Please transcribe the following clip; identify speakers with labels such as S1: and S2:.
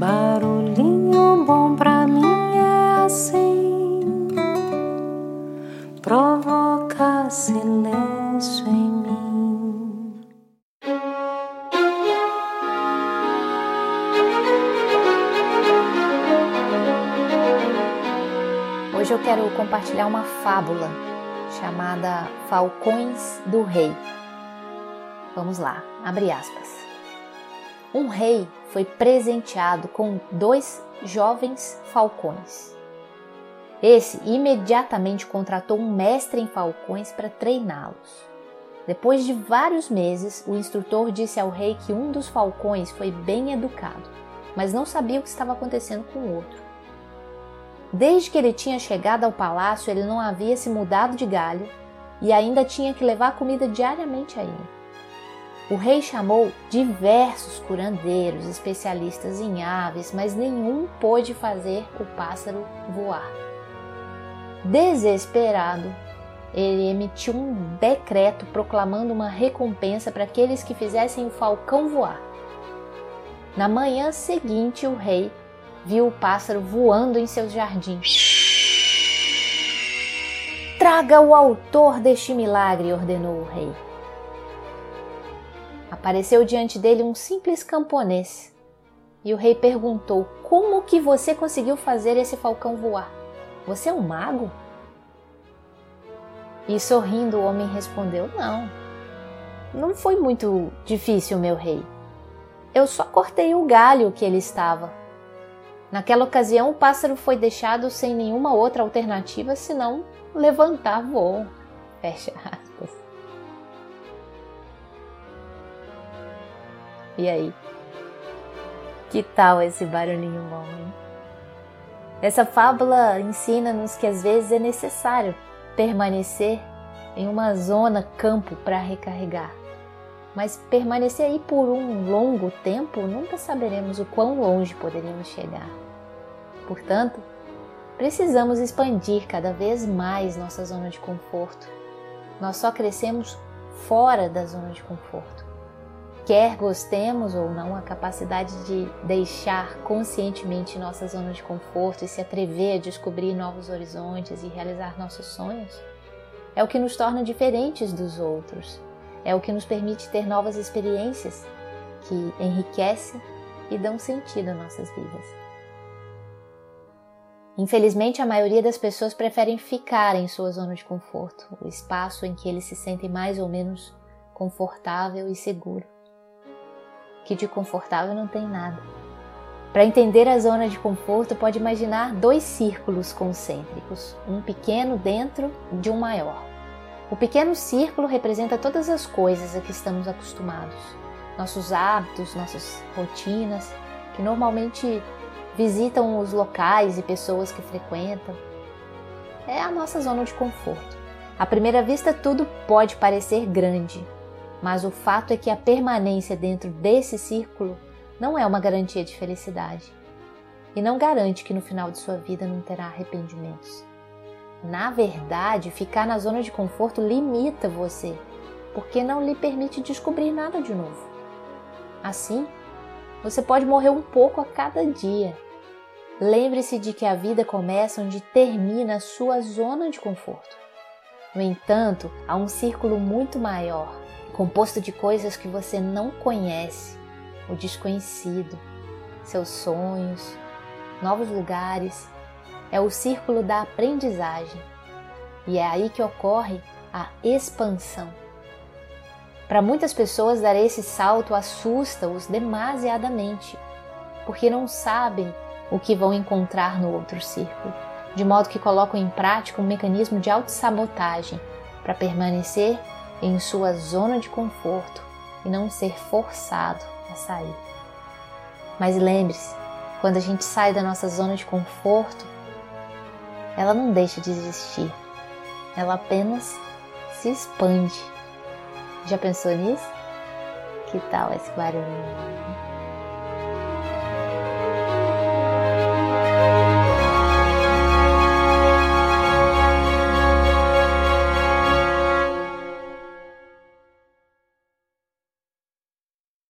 S1: Barulhinho bom pra mim é assim, provoca silêncio em mim.
S2: Hoje eu quero compartilhar uma fábula chamada Falcões do Rei. Vamos lá, abre aspas. Um rei foi presenteado com dois jovens falcões. Esse imediatamente contratou um mestre em falcões para treiná-los. Depois de vários meses, o instrutor disse ao rei que um dos falcões foi bem educado, mas não sabia o que estava acontecendo com o outro. Desde que ele tinha chegado ao palácio, ele não havia se mudado de galho e ainda tinha que levar comida diariamente a ele. O rei chamou diversos curandeiros, especialistas em aves, mas nenhum pôde fazer o pássaro voar. Desesperado, ele emitiu um decreto proclamando uma recompensa para aqueles que fizessem o falcão voar. Na manhã seguinte, o rei viu o pássaro voando em seus jardins. Traga o autor deste milagre, ordenou o rei apareceu diante dele um simples camponês. E o rei perguntou: Como que você conseguiu fazer esse falcão voar? Você é um mago? E sorrindo, o homem respondeu: Não, não foi muito difícil, meu rei. Eu só cortei o galho que ele estava. Naquela ocasião, o pássaro foi deixado sem nenhuma outra alternativa senão levantar voo. Fecha E aí? Que tal esse barulhinho bom, hein? Essa fábula ensina-nos que às vezes é necessário permanecer em uma zona campo para recarregar. Mas permanecer aí por um longo tempo, nunca saberemos o quão longe poderíamos chegar. Portanto, precisamos expandir cada vez mais nossa zona de conforto. Nós só crescemos fora da zona de conforto quer gostemos ou não, a capacidade de deixar conscientemente nossa zona de conforto e se atrever a descobrir novos horizontes e realizar nossos sonhos é o que nos torna diferentes dos outros, é o que nos permite ter novas experiências que enriquecem e dão sentido às nossas vidas. Infelizmente, a maioria das pessoas preferem ficar em sua zona de conforto, o espaço em que eles se sentem mais ou menos confortável e seguro que de confortável não tem nada. Para entender a zona de conforto, pode imaginar dois círculos concêntricos, um pequeno dentro de um maior. O pequeno círculo representa todas as coisas a que estamos acostumados, nossos hábitos, nossas rotinas, que normalmente visitam os locais e pessoas que frequentam. É a nossa zona de conforto. À primeira vista, tudo pode parecer grande, mas o fato é que a permanência dentro desse círculo não é uma garantia de felicidade e não garante que no final de sua vida não terá arrependimentos. Na verdade, ficar na zona de conforto limita você, porque não lhe permite descobrir nada de novo. Assim, você pode morrer um pouco a cada dia. Lembre-se de que a vida começa onde termina a sua zona de conforto. No entanto, há um círculo muito maior composto de coisas que você não conhece, o desconhecido, seus sonhos, novos lugares. É o círculo da aprendizagem e é aí que ocorre a expansão. Para muitas pessoas, dar esse salto assusta-os demasiadamente, porque não sabem o que vão encontrar no outro círculo, de modo que colocam em prática um mecanismo de autossabotagem para permanecer em sua zona de conforto e não ser forçado a sair. Mas lembre-se, quando a gente sai da nossa zona de conforto, ela não deixa de existir, ela apenas se expande. Já pensou nisso? Que tal esse barulho?